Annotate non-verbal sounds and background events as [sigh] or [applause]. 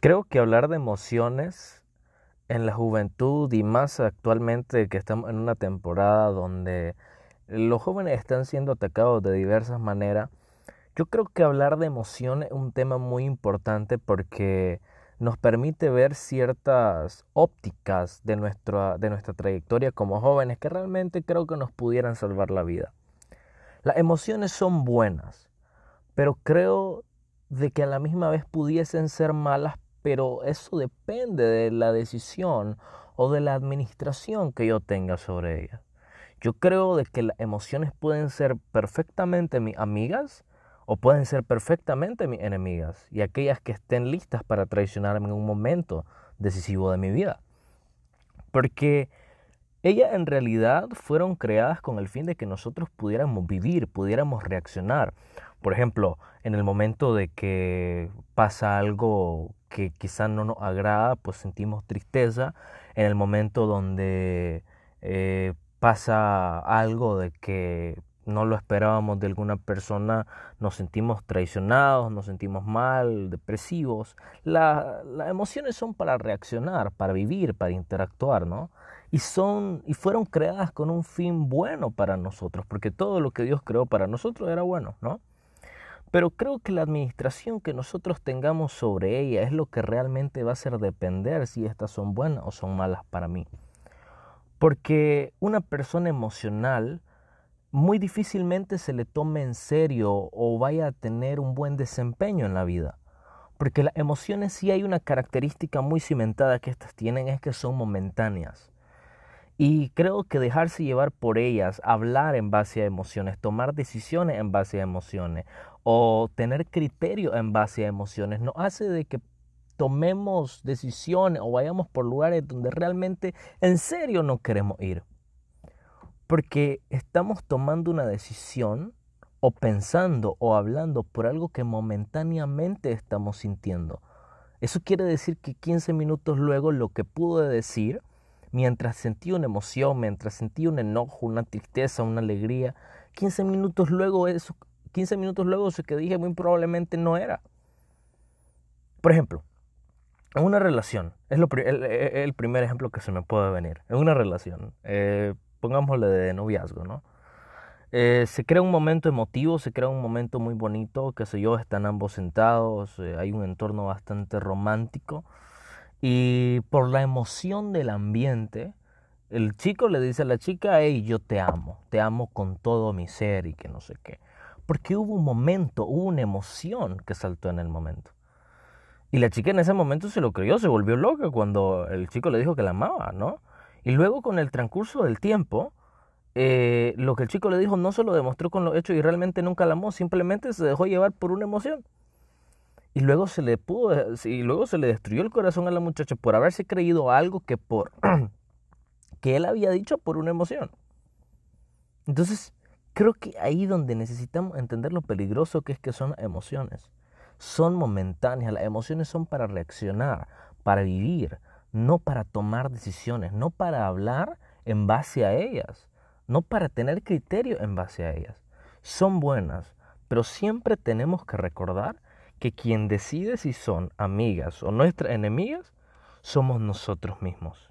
Creo que hablar de emociones en la juventud y más actualmente que estamos en una temporada donde los jóvenes están siendo atacados de diversas maneras, yo creo que hablar de emociones es un tema muy importante porque nos permite ver ciertas ópticas de nuestra, de nuestra trayectoria como jóvenes que realmente creo que nos pudieran salvar la vida. Las emociones son buenas, pero creo de que a la misma vez pudiesen ser malas pero eso depende de la decisión o de la administración que yo tenga sobre ella. Yo creo de que las emociones pueden ser perfectamente mis amigas o pueden ser perfectamente mis enemigas y aquellas que estén listas para traicionarme en un momento decisivo de mi vida. Porque ellas en realidad fueron creadas con el fin de que nosotros pudiéramos vivir, pudiéramos reaccionar. Por ejemplo, en el momento de que pasa algo que quizás no nos agrada, pues sentimos tristeza. En el momento donde eh, pasa algo de que no lo esperábamos de alguna persona, nos sentimos traicionados, nos sentimos mal, depresivos. las emociones son para reaccionar, para vivir, para interactuar, ¿no? Y son y fueron creadas con un fin bueno para nosotros, porque todo lo que Dios creó para nosotros era bueno, ¿no? Pero creo que la administración que nosotros tengamos sobre ella es lo que realmente va a hacer depender si estas son buenas o son malas para mí. Porque una persona emocional muy difícilmente se le tome en serio o vaya a tener un buen desempeño en la vida. Porque las emociones sí hay una característica muy cimentada que estas tienen, es que son momentáneas. Y creo que dejarse llevar por ellas, hablar en base a emociones, tomar decisiones en base a emociones o tener criterio en base a emociones nos hace de que tomemos decisiones o vayamos por lugares donde realmente en serio no queremos ir. Porque estamos tomando una decisión o pensando o hablando por algo que momentáneamente estamos sintiendo. Eso quiere decir que 15 minutos luego lo que pude decir mientras sentí una emoción, mientras sentí un enojo, una tristeza, una alegría, 15 minutos luego eso, 15 minutos luego eso que dije muy probablemente no era. Por ejemplo, en una relación, es el, primer ejemplo que se me puede venir, en una relación, eh, pongámosle de noviazgo, ¿no? Eh, se crea un momento emotivo, se crea un momento muy bonito, qué sé yo, están ambos sentados, eh, hay un entorno bastante romántico. Y por la emoción del ambiente, el chico le dice a la chica, hey, yo te amo, te amo con todo mi ser y que no sé qué. Porque hubo un momento, hubo una emoción que saltó en el momento. Y la chica en ese momento se lo creyó, se volvió loca cuando el chico le dijo que la amaba, ¿no? Y luego con el transcurso del tiempo, eh, lo que el chico le dijo no se lo demostró con los hechos y realmente nunca la amó, simplemente se dejó llevar por una emoción. Y luego se le pudo, y luego se le destruyó el corazón a la muchacha por haberse creído algo que por [clears throat] que él había dicho por una emoción. Entonces, creo que ahí donde necesitamos entender lo peligroso que es que son emociones. Son momentáneas, las emociones son para reaccionar, para vivir, no para tomar decisiones, no para hablar en base a ellas, no para tener criterio en base a ellas. Son buenas, pero siempre tenemos que recordar que quien decide si son amigas o nuestras enemigas somos nosotros mismos.